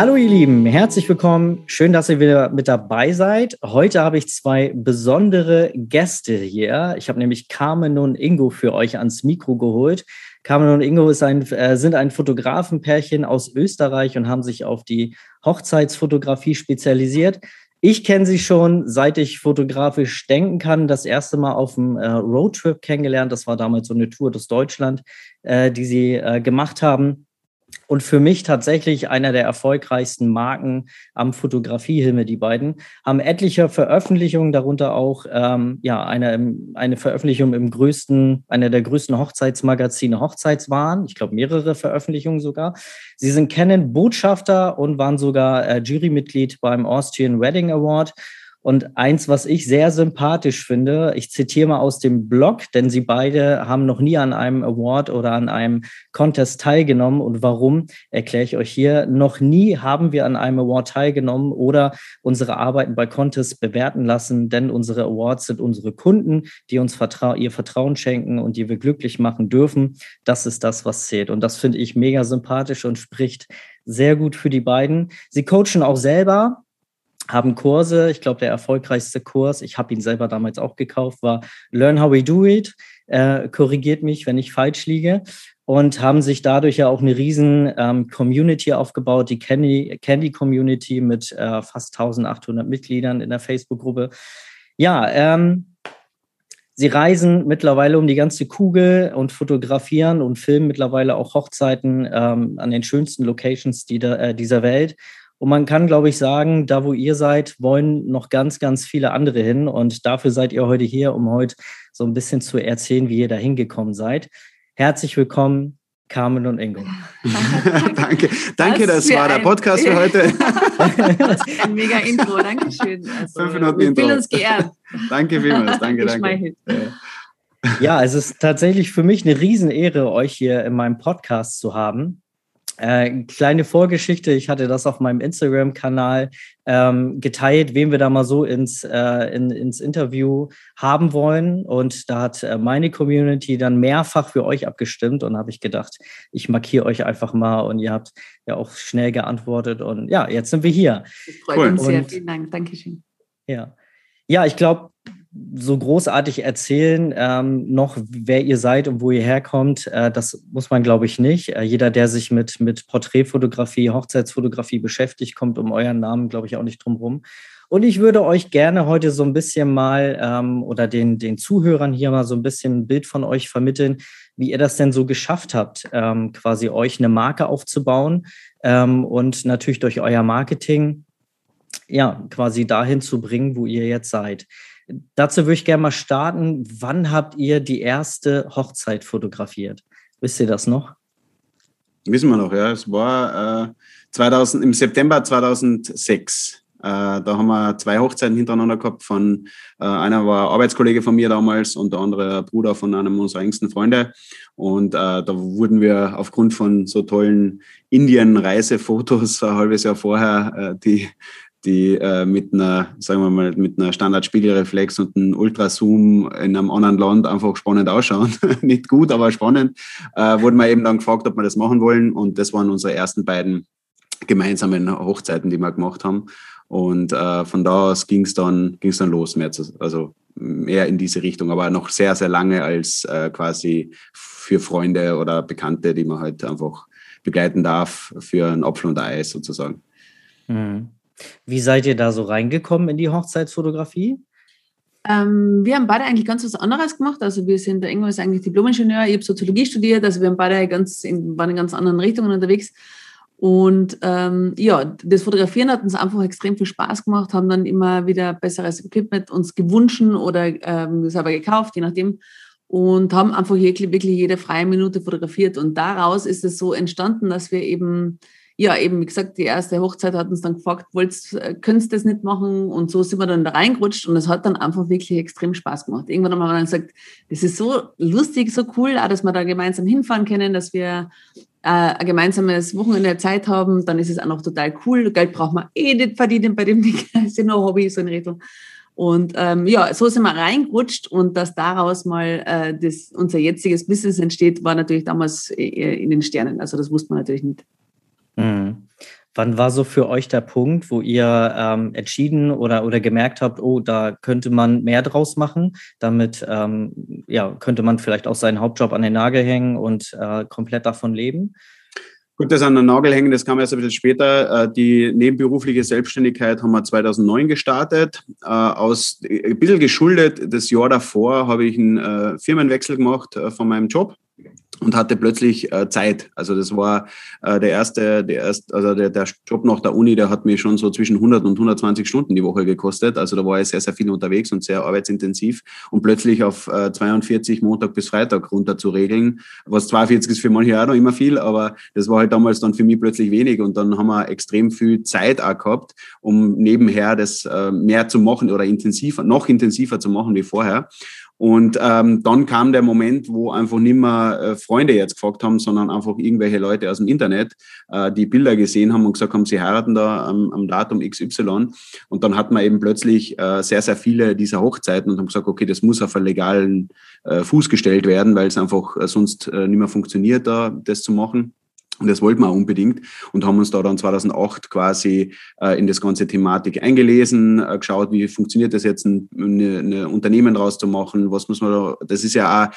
Hallo ihr Lieben, herzlich willkommen. Schön, dass ihr wieder mit dabei seid. Heute habe ich zwei besondere Gäste hier. Ich habe nämlich Carmen und Ingo für euch ans Mikro geholt. Carmen und Ingo ein, äh, sind ein Fotografenpärchen aus Österreich und haben sich auf die Hochzeitsfotografie spezialisiert. Ich kenne sie schon, seit ich fotografisch denken kann, das erste Mal auf dem äh, Roadtrip kennengelernt. Das war damals so eine Tour durch Deutschland, äh, die sie äh, gemacht haben und für mich tatsächlich einer der erfolgreichsten Marken am Fotografiehimmel, die beiden, haben etliche Veröffentlichungen, darunter auch ähm, ja, eine, eine Veröffentlichung im größten, einer der größten Hochzeitsmagazine Hochzeitswahn, ich glaube mehrere Veröffentlichungen sogar. Sie sind Canon-Botschafter und waren sogar äh, Jurymitglied beim Austrian Wedding Award und eins, was ich sehr sympathisch finde, ich zitiere mal aus dem Blog, denn sie beide haben noch nie an einem Award oder an einem Contest teilgenommen. Und warum, erkläre ich euch hier. Noch nie haben wir an einem Award teilgenommen oder unsere Arbeiten bei Contests bewerten lassen, denn unsere Awards sind unsere Kunden, die uns vertrau ihr Vertrauen schenken und die wir glücklich machen dürfen. Das ist das, was zählt. Und das finde ich mega sympathisch und spricht sehr gut für die beiden. Sie coachen auch selber haben Kurse. Ich glaube, der erfolgreichste Kurs, ich habe ihn selber damals auch gekauft, war Learn How We Do It. Äh, korrigiert mich, wenn ich falsch liege. Und haben sich dadurch ja auch eine riesen ähm, Community aufgebaut, die Candy, Candy Community mit äh, fast 1800 Mitgliedern in der Facebook-Gruppe. Ja, ähm, Sie reisen mittlerweile um die ganze Kugel und fotografieren und filmen mittlerweile auch Hochzeiten ähm, an den schönsten Locations die äh, dieser Welt und man kann, glaube ich, sagen, da wo ihr seid, wollen noch ganz, ganz viele andere hin. Und dafür seid ihr heute hier, um heute so ein bisschen zu erzählen, wie ihr da hingekommen seid. Herzlich willkommen, Carmen und Ingo. danke, danke, das, das war der Podcast für heute. ein mega Intro, Dankeschön. Also, Fünf Minuten Intro. uns geehrt. danke vielmals, danke, danke. Ja, es ist tatsächlich für mich eine Riesenehre, euch hier in meinem Podcast zu haben. Äh, kleine Vorgeschichte, ich hatte das auf meinem Instagram-Kanal ähm, geteilt, wen wir da mal so ins, äh, in, ins Interview haben wollen. Und da hat äh, meine Community dann mehrfach für euch abgestimmt und habe ich gedacht, ich markiere euch einfach mal und ihr habt ja auch schnell geantwortet. Und ja, jetzt sind wir hier. Das freut cool. uns sehr. Vielen Dank. Dankeschön. Ja. Ja, ich glaube, so großartig erzählen, ähm, noch wer ihr seid und wo ihr herkommt, äh, das muss man, glaube ich, nicht. Äh, jeder, der sich mit, mit Porträtfotografie, Hochzeitsfotografie beschäftigt, kommt um euren Namen, glaube ich, auch nicht drum rum. Und ich würde euch gerne heute so ein bisschen mal ähm, oder den, den Zuhörern hier mal so ein bisschen ein Bild von euch vermitteln, wie ihr das denn so geschafft habt, ähm, quasi euch eine Marke aufzubauen ähm, und natürlich durch euer Marketing ja quasi dahin zu bringen, wo ihr jetzt seid. Dazu würde ich gerne mal starten. Wann habt ihr die erste Hochzeit fotografiert? Wisst ihr das noch? Wissen wir noch, ja. Es war äh, 2000, im September 2006. Äh, da haben wir zwei Hochzeiten hintereinander gehabt. Von, äh, einer war Arbeitskollege von mir damals und der andere Bruder von einem unserer engsten Freunde. Und äh, da wurden wir aufgrund von so tollen Indien-Reisefotos ein halbes Jahr vorher äh, die die äh, mit einer, sagen wir mal, mit einer Standardspiegelreflex und einem Ultrazoom in einem anderen Land einfach spannend ausschauen. Nicht gut, aber spannend. Äh, wurden wir eben dann gefragt, ob wir das machen wollen. Und das waren unsere ersten beiden gemeinsamen Hochzeiten, die wir gemacht haben. Und äh, von da aus ging es dann, ging's dann los, mehr zu, also mehr in diese Richtung, aber noch sehr, sehr lange als äh, quasi für Freunde oder Bekannte, die man halt einfach begleiten darf für ein Apfel und Eis sozusagen. Mhm. Wie seid ihr da so reingekommen in die Hochzeitsfotografie? Ähm, wir haben beide eigentlich ganz was anderes gemacht. Also wir sind, der Ingo ist eigentlich Diplom-Ingenieur, ich habe Soziologie studiert, also wir haben beide ganz in, waren in ganz anderen Richtungen unterwegs. Und ähm, ja, das Fotografieren hat uns einfach extrem viel Spaß gemacht, haben dann immer wieder besseres Equipment uns gewünscht oder ähm, selber gekauft, je nachdem. Und haben einfach wirklich jede freie Minute fotografiert. Und daraus ist es so entstanden, dass wir eben ja, eben, wie gesagt, die erste Hochzeit hat uns dann gefragt, wollt's, könntest du das nicht machen? Und so sind wir dann da reingerutscht und es hat dann einfach wirklich extrem Spaß gemacht. Irgendwann haben wir dann gesagt, das ist so lustig, so cool, auch, dass wir da gemeinsam hinfahren können, dass wir äh, ein gemeinsames Wochenende Zeit haben, dann ist es auch noch total cool. Geld braucht man eh nicht verdienen bei dem Ding, das ist ja nur Hobby, so in Richtung. Und ähm, ja, so sind wir reingerutscht und dass daraus mal äh, das, unser jetziges Business entsteht, war natürlich damals äh, in den Sternen. Also das wusste man natürlich nicht. Mhm. Wann war so für euch der Punkt, wo ihr ähm, entschieden oder, oder gemerkt habt, oh, da könnte man mehr draus machen? Damit ähm, ja, könnte man vielleicht auch seinen Hauptjob an den Nagel hängen und äh, komplett davon leben? Gut, das an den Nagel hängen, das kam erst ein bisschen später. Äh, die nebenberufliche Selbstständigkeit haben wir 2009 gestartet. Äh, aus, ein bisschen geschuldet, das Jahr davor habe ich einen äh, Firmenwechsel gemacht von meinem Job und hatte plötzlich äh, Zeit. Also das war äh, der erste, der erste, also der, der Job nach der Uni, der hat mir schon so zwischen 100 und 120 Stunden die Woche gekostet. Also da war ich sehr, sehr viel unterwegs und sehr arbeitsintensiv und plötzlich auf äh, 42 Montag bis Freitag runter zu regeln, was 42 ist für manche auch noch immer viel, aber das war halt damals dann für mich plötzlich wenig und dann haben wir extrem viel Zeit auch gehabt, um nebenher das äh, mehr zu machen oder intensiver, noch intensiver zu machen wie vorher. Und ähm, dann kam der Moment, wo einfach nicht mehr äh, Freunde jetzt gefragt haben, sondern einfach irgendwelche Leute aus dem Internet, äh, die Bilder gesehen haben und gesagt haben, sie heiraten da am, am Datum XY. Und dann hat man eben plötzlich äh, sehr, sehr viele dieser Hochzeiten und haben gesagt, okay, das muss auf einen legalen äh, Fuß gestellt werden, weil es einfach äh, sonst äh, nicht mehr funktioniert, da das zu machen. Und das wollten wir unbedingt und haben uns da dann 2008 quasi äh, in das ganze Thematik eingelesen, äh, geschaut, wie funktioniert das jetzt, ein, eine, eine Unternehmen rauszumachen, was muss man da, das ist ja auch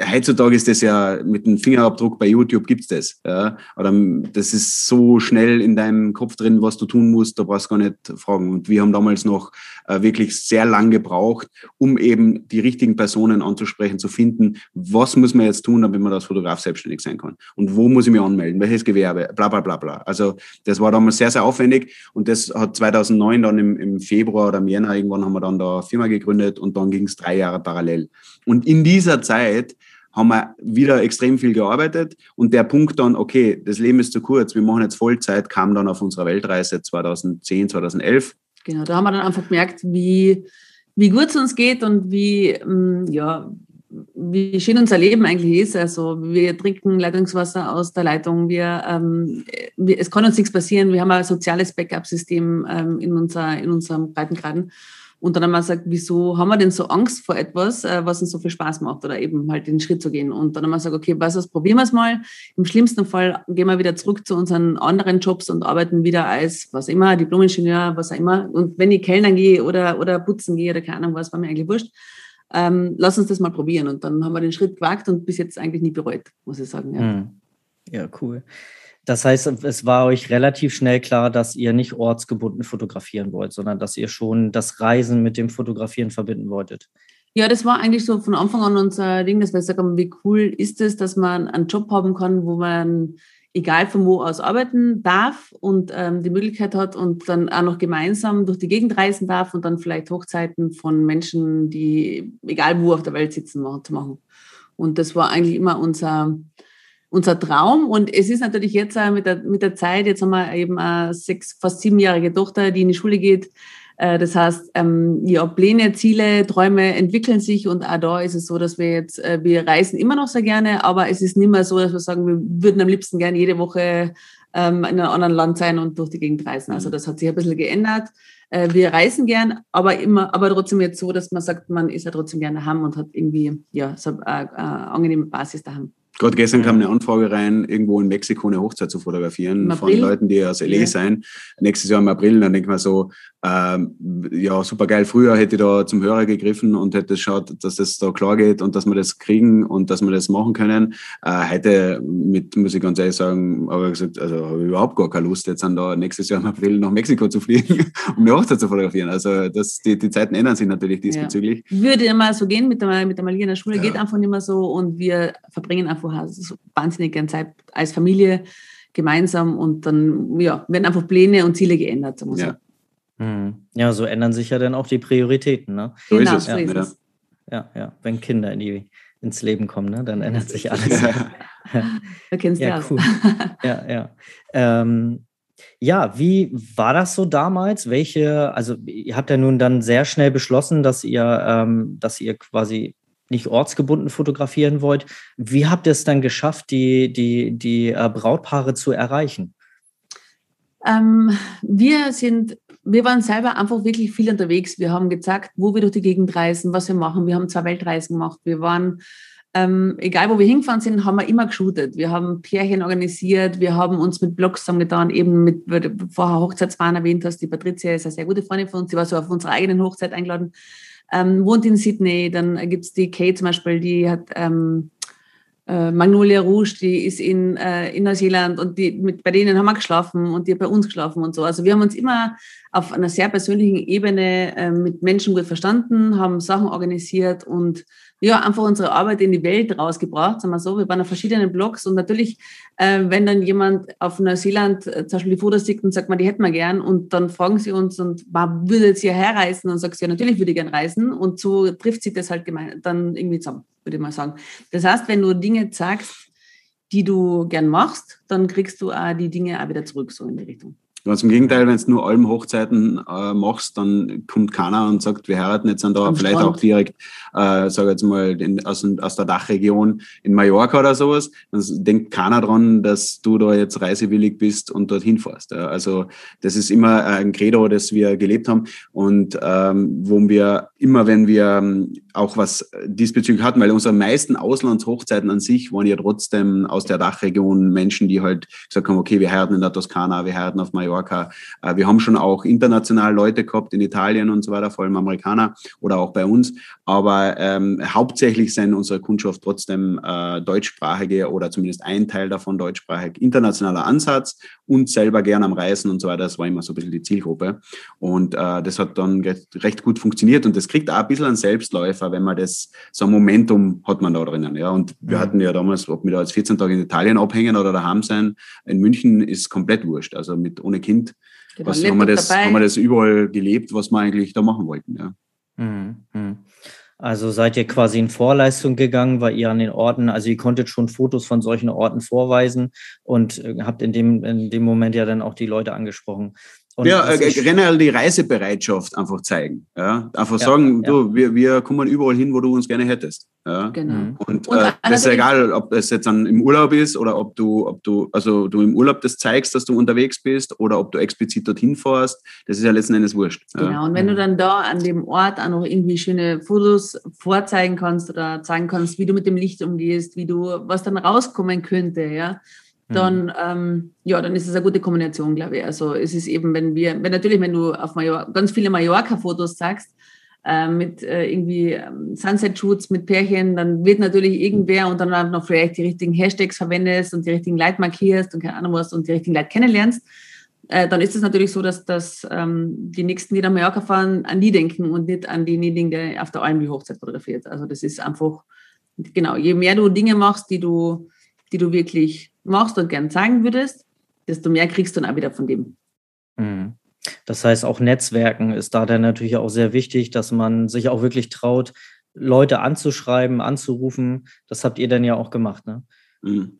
heutzutage ist das ja mit einem Fingerabdruck bei YouTube gibt's das. Ja? Oder das ist so schnell in deinem Kopf drin, was du tun musst, da brauchst du gar nicht fragen. Und wir haben damals noch wirklich sehr lang gebraucht, um eben die richtigen Personen anzusprechen, zu finden, was muss man jetzt tun, damit man als Fotograf selbstständig sein kann. Und wo muss ich mich anmelden, welches Gewerbe, bla bla bla bla. Also das war damals sehr, sehr aufwendig und das hat 2009 dann im, im Februar oder im Jänner irgendwann haben wir dann da eine Firma gegründet und dann ging es drei Jahre parallel. Und in dieser Zeit haben wir wieder extrem viel gearbeitet und der Punkt dann, okay, das Leben ist zu kurz, wir machen jetzt Vollzeit, kam dann auf unserer Weltreise 2010, 2011. Genau, da haben wir dann einfach gemerkt, wie, wie gut es uns geht und wie, mm, ja, wie schön unser Leben eigentlich ist. Also wir trinken Leitungswasser aus der Leitung. Wir, ähm, wir es kann uns nichts passieren. Wir haben ein soziales Backup-System ähm, in, unser, in unserem Breitengraden. Und dann wir gesagt, wieso haben wir denn so Angst vor etwas, äh, was uns so viel Spaß macht oder eben halt den Schritt zu gehen. Und dann wir gesagt, okay, was was, probieren wir es mal. Im schlimmsten Fall gehen wir wieder zurück zu unseren anderen Jobs und arbeiten wieder als, was immer, Diplomingenieur, was auch immer. Und wenn ich Kellnern gehe oder, oder putzen gehe oder keine Ahnung was, war mir eigentlich wurscht. Ähm, lass uns das mal probieren. Und dann haben wir den Schritt gewagt und bis jetzt eigentlich nie bereut, muss ich sagen. Ja, hm. Ja cool. Das heißt, es war euch relativ schnell klar, dass ihr nicht ortsgebunden fotografieren wollt, sondern dass ihr schon das Reisen mit dem Fotografieren verbinden wolltet. Ja, das war eigentlich so von Anfang an unser Ding, dass wir gesagt haben, wie cool ist es, dass man einen Job haben kann, wo man egal von wo aus arbeiten darf und ähm, die Möglichkeit hat und dann auch noch gemeinsam durch die Gegend reisen darf und dann vielleicht Hochzeiten von Menschen, die egal wo auf der Welt sitzen, zu machen. Und das war eigentlich immer unser, unser Traum. Und es ist natürlich jetzt mit der, mit der Zeit, jetzt haben wir eben eine sechs, fast siebenjährige Tochter, die in die Schule geht. Äh, das heißt, ähm, ja, Pläne, Ziele, Träume entwickeln sich und auch da ist es so, dass wir jetzt, äh, wir reisen immer noch sehr gerne, aber es ist nicht mehr so, dass wir sagen, wir würden am liebsten gerne jede Woche ähm, in einem anderen Land sein und durch die Gegend reisen. Also mhm. das hat sich ein bisschen geändert. Äh, wir reisen gern, aber immer, aber trotzdem jetzt so, dass man sagt, man ist ja trotzdem gerne daheim und hat irgendwie ja so eine, eine angenehme Basis daheim. Gerade gestern kam eine Anfrage rein, irgendwo in Mexiko eine Hochzeit zu fotografieren von Leuten, die aus LA ja. sein. Nächstes Jahr im April, dann denkt man so, ähm, ja, super geil. Früher hätte ich da zum Hörer gegriffen und hätte geschaut, dass das da klar geht und dass wir das kriegen und dass wir das machen können. Äh, heute, mit, muss ich ganz ehrlich sagen, habe ich gesagt, also habe ich überhaupt gar keine Lust, jetzt dann da nächstes Jahr im April nach Mexiko zu fliegen, um eine Hochzeit zu fotografieren. Also das, die, die Zeiten ändern sich natürlich diesbezüglich. Ja. Würde immer so gehen mit der, mit der Malia in der Schule, ja. geht einfach nicht mehr so und wir verbringen einfach so wahnsinnig gerne Zeit als Familie gemeinsam und dann ja, werden einfach Pläne und Ziele geändert. So ja. Hm. Ja, so ändern sich ja dann auch die Prioritäten. Ne? So genau, ist es. So ist ja. Es. ja, ja, wenn Kinder in die ins Leben kommen, ne? dann ändert sich alles. Ja. du kennst ja, das. Cool. Ja, ja. Ähm, ja, wie war das so damals? Welche, also ihr habt ja nun dann sehr schnell beschlossen, dass ihr, ähm, dass ihr quasi nicht ortsgebunden fotografieren wollt. Wie habt ihr es dann geschafft, die, die, die äh, Brautpaare zu erreichen? Ähm, wir sind, wir waren selber einfach wirklich viel unterwegs. Wir haben gezeigt, wo wir durch die Gegend reisen, was wir machen. Wir haben zwei Weltreisen gemacht. Wir waren, ähm, egal wo wir hingefahren sind, haben wir immer geshootet. Wir haben Pärchen organisiert. Wir haben uns mit Blogs zusammengetan, eben mit, vorher Hochzeitsfahren erwähnt hast. Die Patricia ist eine sehr gute Freundin von uns. Sie war so auf unserer eigenen Hochzeit eingeladen ähm, wohnt in Sydney. Dann gibt es die Kate zum Beispiel, die hat ähm, äh, Magnolia Rouge, die ist in, äh, in Neuseeland und die, mit, bei denen haben wir geschlafen und die hat bei uns geschlafen und so. Also wir haben uns immer auf einer sehr persönlichen Ebene äh, mit Menschen gut verstanden, haben Sachen organisiert und ja, einfach unsere Arbeit in die Welt rausgebracht, sagen wir so. Wir waren auf verschiedenen Blogs und natürlich, äh, wenn dann jemand auf Neuseeland äh, zum Beispiel die Fotos sieht und sagt, man, die hätten wir gern und dann fragen sie uns und man würde jetzt hierher reisen und sagst, ja, natürlich würde ich gern reisen und so trifft sich das halt gemein, dann irgendwie zusammen, würde ich mal sagen. Das heißt, wenn du Dinge sagst, die du gern machst, dann kriegst du auch die Dinge auch wieder zurück, so in die Richtung. Ganz im Gegenteil, wenn du nur Almhochzeiten äh, machst, dann kommt keiner und sagt, wir heiraten jetzt an da, Am vielleicht Strand. auch direkt, äh, sage jetzt mal, in, aus, aus der Dachregion in Mallorca oder sowas. Dann denkt keiner dran, dass du da jetzt reisewillig bist und dorthin fährst. Ja. Also das ist immer ein Credo, das wir gelebt haben und ähm, wo wir immer, wenn wir ähm, auch was diesbezüglich hatten, weil unsere meisten Auslandshochzeiten an sich waren ja trotzdem aus der Dachregion Menschen, die halt gesagt haben, okay, wir heiraten in der Toskana, wir heiraten auf Mallorca. Äh, wir haben schon auch international Leute gehabt in Italien und so weiter, vor allem Amerikaner oder auch bei uns. Aber ähm, hauptsächlich sind unsere Kundschaft trotzdem äh, deutschsprachige oder zumindest ein Teil davon deutschsprachig, internationaler Ansatz und selber gern am Reisen und so weiter. Das war immer so ein bisschen die Zielgruppe. Und äh, das hat dann recht gut funktioniert und das kriegt auch ein bisschen einen Selbstläufer, wenn man das, so ein Momentum hat man da drinnen. Ja. Und wir mhm. hatten ja damals, ob wir da jetzt 14 Tage in Italien abhängen oder daheim sein, in München ist komplett wurscht. Also mit ohne Kind genau, was, haben, wir das, haben wir das überall gelebt, was wir eigentlich da machen wollten. Ja. Mhm. Also seid ihr quasi in Vorleistung gegangen, weil ihr an den Orten, also ihr konntet schon Fotos von solchen Orten vorweisen und äh, habt in dem, in dem Moment ja dann auch die Leute angesprochen. Und ja, äh, generell die Reisebereitschaft einfach zeigen. Ja? Einfach ja, sagen, ja. du, wir, wir kommen überall hin, wo du uns gerne hättest. Ja? Genau. Mhm. Und, und äh, das ist egal, ob das jetzt dann im Urlaub ist oder ob du, ob du, also du im Urlaub das zeigst, dass du unterwegs bist oder ob du explizit dorthin fährst, das ist ja letzten Endes wurscht. Genau, und wenn du dann da an dem Ort auch noch irgendwie schöne Fotos vorzeigen kannst oder zeigen kannst, wie du mit dem Licht umgehst, wie du, was dann rauskommen könnte, ja, dann, mhm. ähm, ja, dann ist es eine gute Kombination, glaube ich. Also es ist eben, wenn wir, wenn natürlich, wenn du auf Mallorca, ganz viele Mallorca-Fotos sagst, äh, mit äh, irgendwie ähm, Sunset-Shoots mit Pärchen, dann wird natürlich irgendwer und dann noch vielleicht die richtigen Hashtags verwendest und die richtigen Leute markierst und keine Ahnung was und die richtigen Leute kennenlernst, äh, dann ist es natürlich so, dass, dass ähm, die Nächsten, die nach Mallorca fahren, an die denken und nicht an denjenigen, der auf der Almby-Hochzeit fotografiert. Also das ist einfach, genau, je mehr du Dinge machst, die du, die du wirklich machst und gern zeigen würdest, desto mehr kriegst du dann auch wieder von dem. Mhm. Das heißt, auch Netzwerken ist da dann natürlich auch sehr wichtig, dass man sich auch wirklich traut, Leute anzuschreiben, anzurufen. Das habt ihr dann ja auch gemacht, ne? Mhm.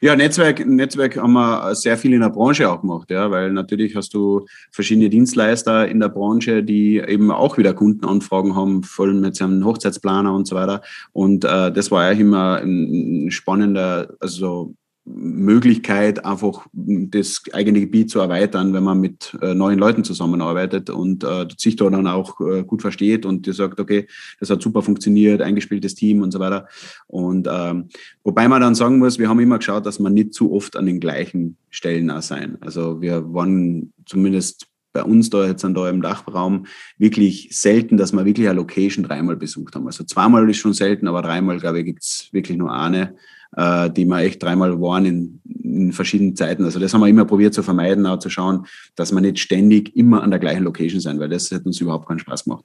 Ja, Netzwerk, Netzwerk haben wir sehr viel in der Branche auch gemacht, ja, weil natürlich hast du verschiedene Dienstleister in der Branche, die eben auch wieder Kundenanfragen haben, vor allem mit einem Hochzeitsplaner und so weiter. Und äh, das war ja immer ein spannender, also Möglichkeit, einfach das eigene Gebiet zu erweitern, wenn man mit äh, neuen Leuten zusammenarbeitet und äh, sich da dann auch äh, gut versteht und dir sagt, okay, das hat super funktioniert, eingespieltes Team und so weiter. Und ähm, wobei man dann sagen muss, wir haben immer geschaut, dass man nicht zu oft an den gleichen Stellen auch sein. Also wir waren zumindest bei uns da jetzt an da im Dachraum wirklich selten, dass wir wirklich eine Location dreimal besucht haben. Also zweimal ist schon selten, aber dreimal, glaube ich, gibt's wirklich nur eine äh, die wir echt dreimal waren in, in verschiedenen Zeiten. Also das haben wir immer probiert zu vermeiden, auch zu schauen, dass wir nicht ständig immer an der gleichen Location sein, weil das hat uns überhaupt keinen Spaß gemacht.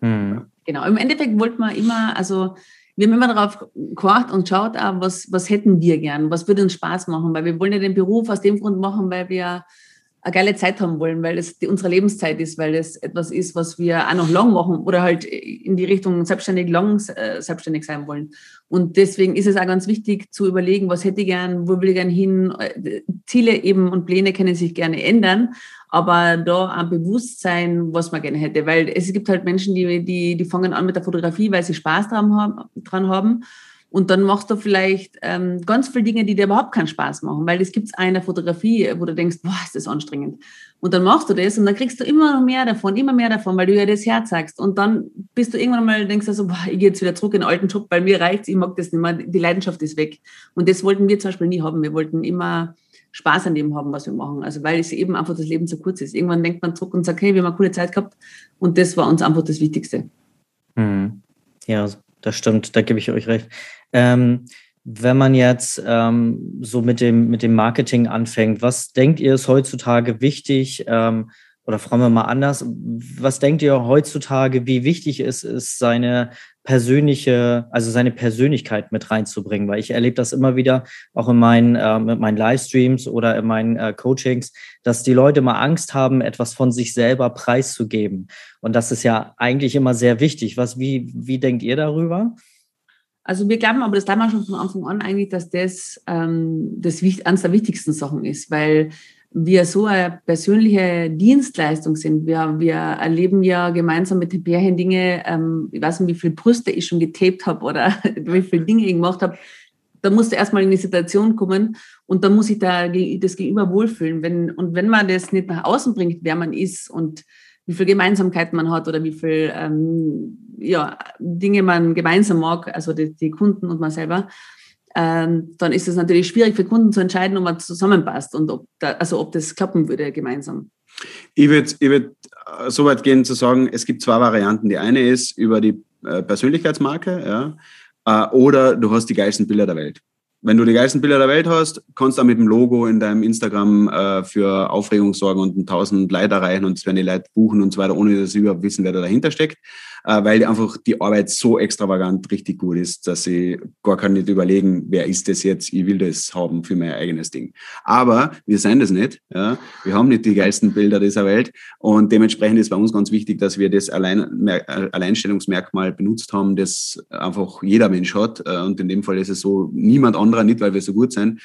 Mhm. Genau, im Endeffekt wollten wir immer, also wir haben immer darauf gekocht und schaut, auch, was, was hätten wir gern, was würde uns Spaß machen, weil wir wollen ja den Beruf aus dem Grund machen, weil wir eine geile Zeit haben wollen, weil es unsere Lebenszeit ist, weil es etwas ist, was wir auch noch lang machen oder halt in die Richtung selbstständig lang äh, selbstständig sein wollen. Und deswegen ist es auch ganz wichtig zu überlegen, was hätte ich gern, wo will ich gern hin. Äh, Ziele eben und Pläne können sich gerne ändern, aber da ein Bewusstsein, was man gerne hätte, weil es gibt halt Menschen, die, die, die fangen an mit der Fotografie, weil sie Spaß dran haben, dran haben und dann machst du vielleicht ähm, ganz viele Dinge, die dir überhaupt keinen Spaß machen, weil es gibt eine Fotografie, wo du denkst, boah, ist das anstrengend. Und dann machst du das und dann kriegst du immer noch mehr davon, immer mehr davon, weil du ja das Herz sagst. Und dann bist du irgendwann mal, denkst du so, boah, ich gehe jetzt wieder zurück in den alten Job, weil mir reicht's, ich mag das nicht mehr, die Leidenschaft ist weg. Und das wollten wir zum Beispiel nie haben. Wir wollten immer Spaß an dem haben, was wir machen. Also weil es eben einfach das Leben so kurz ist. Irgendwann denkt man zurück und sagt, hey, wir haben eine coole Zeit gehabt. Und das war uns einfach das Wichtigste. Mhm. Ja, das stimmt, da gebe ich euch recht. Ähm, wenn man jetzt ähm, so mit dem, mit dem Marketing anfängt, was denkt ihr ist heutzutage wichtig? Ähm, oder fragen wir mal anders, was denkt ihr heutzutage, wie wichtig es ist, seine persönliche, also seine Persönlichkeit mit reinzubringen? Weil ich erlebe das immer wieder, auch in meinen, äh, mit meinen Livestreams oder in meinen äh, Coachings, dass die Leute mal Angst haben, etwas von sich selber preiszugeben. Und das ist ja eigentlich immer sehr wichtig. Was, wie, wie denkt ihr darüber? Also wir glauben, aber das wir schon von Anfang an eigentlich, dass das, ähm, das eines der wichtigsten Sachen ist, weil wir so eine persönliche Dienstleistung sind. Wir, wir erleben ja gemeinsam mit den Pärchen Dinge, ähm, ich weiß nicht, wie viele Brüste ich schon getaped habe oder wie viele Dinge ich gemacht habe. Da musst du erstmal in die Situation kommen und dann muss ich da das Gegenüber wohlfühlen. Wenn, und wenn man das nicht nach außen bringt, wer man ist und wie viel Gemeinsamkeiten man hat oder wie viel ähm, ja, Dinge man gemeinsam mag, also die, die Kunden und man selber, ähm, dann ist es natürlich schwierig für Kunden zu entscheiden, ob man zusammenpasst und ob, da, also ob das klappen würde gemeinsam. Ich würde ich würd äh, so weit gehen zu sagen, es gibt zwei Varianten. Die eine ist über die äh, Persönlichkeitsmarke, ja, äh, oder du hast die geilsten Bilder der Welt wenn du die geilsten Bilder der Welt hast, kannst du auch mit dem Logo in deinem Instagram äh, für Aufregung sorgen und 1000 Leute erreichen und es werden die Leute buchen und so weiter, ohne dass sie überhaupt wissen, wer da dahinter steckt weil einfach die Arbeit so extravagant richtig gut ist, dass ich gar kann nicht überlegen, wer ist das jetzt, ich will das haben für mein eigenes Ding. Aber wir sind das nicht. Ja? Wir haben nicht die geilsten Bilder dieser Welt und dementsprechend ist bei uns ganz wichtig, dass wir das Allein, Alleinstellungsmerkmal benutzt haben, das einfach jeder Mensch hat. Äh, und in dem Fall ist es so, niemand anderer, nicht weil wir so gut sind,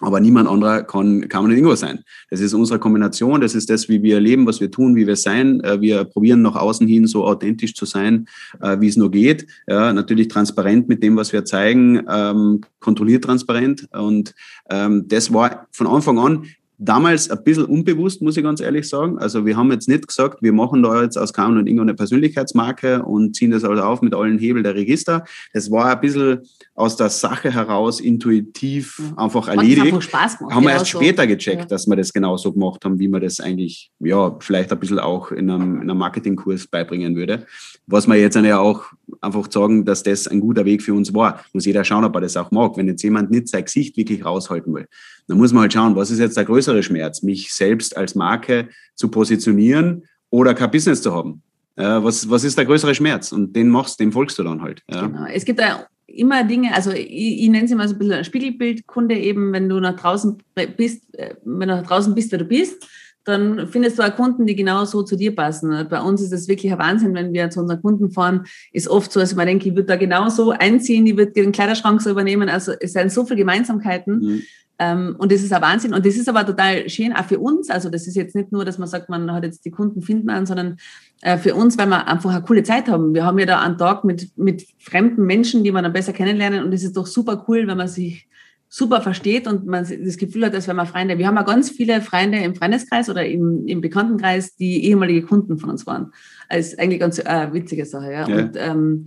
aber niemand anderer kann, man nicht irgendwo sein. Das ist unsere Kombination, das ist das, wie wir leben, was wir tun, wie wir sein. Äh, wir probieren nach außen hin so authentisch zu sein, äh, wie es nur geht. Ja, natürlich transparent mit dem, was wir zeigen, ähm, kontrolliert transparent. Und ähm, das war von Anfang an damals ein bisschen unbewusst, muss ich ganz ehrlich sagen. Also wir haben jetzt nicht gesagt, wir machen da jetzt aus Carmen und Ingo eine Persönlichkeitsmarke und ziehen das also auf mit allen Hebel der Register. Das war ein bisschen aus der Sache heraus intuitiv ja. einfach erledigt. Einfach Spaß gemacht, haben wir erst so. später gecheckt, ja. dass wir das genauso gemacht haben, wie man das eigentlich, ja, vielleicht ein bisschen auch in einem, in einem Marketingkurs beibringen würde. Was wir jetzt ja auch einfach sagen, dass das ein guter Weg für uns war. Muss jeder schauen, ob er das auch mag. Wenn jetzt jemand nicht sein Gesicht wirklich raushalten will, dann muss man halt schauen, was ist jetzt der größere Schmerz, mich selbst als Marke zu positionieren oder kein Business zu haben. Äh, was, was ist der größere Schmerz? Und den machst, dem folgst du dann halt. Ja. Genau. Es gibt da immer Dinge, also ich, ich nenne es immer so ein bisschen Spiegelbildkunde eben, wenn du nach draußen bist, äh, wenn du nach draußen bist, wer du bist, dann findest du auch Kunden, die genau so zu dir passen. Bei uns ist es wirklich ein Wahnsinn, wenn wir zu unseren Kunden fahren, ist oft so, dass ich mir denke, ich würde da genau so einziehen, ich würde den Kleiderschrank so übernehmen. Also es sind so viele Gemeinsamkeiten. Mhm. Ähm, und das ist ein Wahnsinn. Und das ist aber total schön, auch für uns. Also das ist jetzt nicht nur, dass man sagt, man hat jetzt die Kunden finden an, sondern äh, für uns, weil wir einfach eine coole Zeit haben. Wir haben ja da einen Tag mit, mit fremden Menschen, die man dann besser kennenlernen. Und es ist doch super cool, wenn man sich super versteht und man das Gefühl hat, dass wenn man Freunde, wir haben ja ganz viele Freunde im Freundeskreis oder im, im Bekanntenkreis, die ehemalige Kunden von uns waren. Also eigentlich ganz äh, witzige Sache, ja. ja. Und ähm,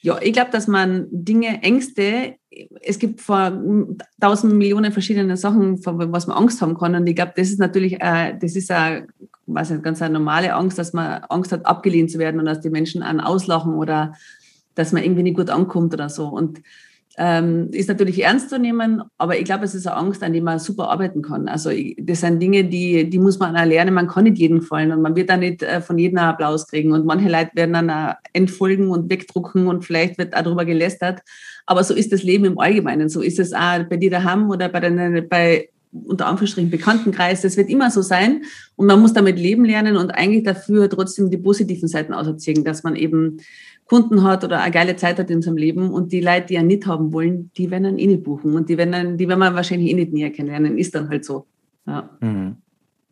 ja, ich glaube, dass man Dinge, Ängste, es gibt vor tausend Millionen verschiedene Sachen, vor was man Angst haben kann. Und ich glaube, das ist natürlich, äh, das ist eine, was nicht, ganz eine normale Angst, dass man Angst hat, abgelehnt zu werden und dass die Menschen einen auslachen oder dass man irgendwie nicht gut ankommt oder so. Und ähm, ist natürlich ernst zu nehmen, aber ich glaube, es ist eine Angst, an der man super arbeiten kann. Also das sind Dinge, die, die muss man auch lernen. Man kann nicht jedem fallen und man wird da nicht äh, von jedem Applaus kriegen. Und manche Leute werden dann auch entfolgen und wegdrucken und vielleicht wird auch darüber gelästert. Aber so ist das Leben im Allgemeinen. So ist es auch bei dir daheim oder bei, deinen, bei unter Anführungsstrichen Bekanntenkreis. Das wird immer so sein und man muss damit leben lernen und eigentlich dafür trotzdem die positiven Seiten auserziehen, dass man eben Kunden hat oder eine geile Zeit hat in seinem Leben und die Leute, die ja nicht haben wollen, die werden dann eh nicht buchen und die werden dann, die werden wir wahrscheinlich eh nicht näher kennenlernen, ist dann halt so. Ja. Mhm.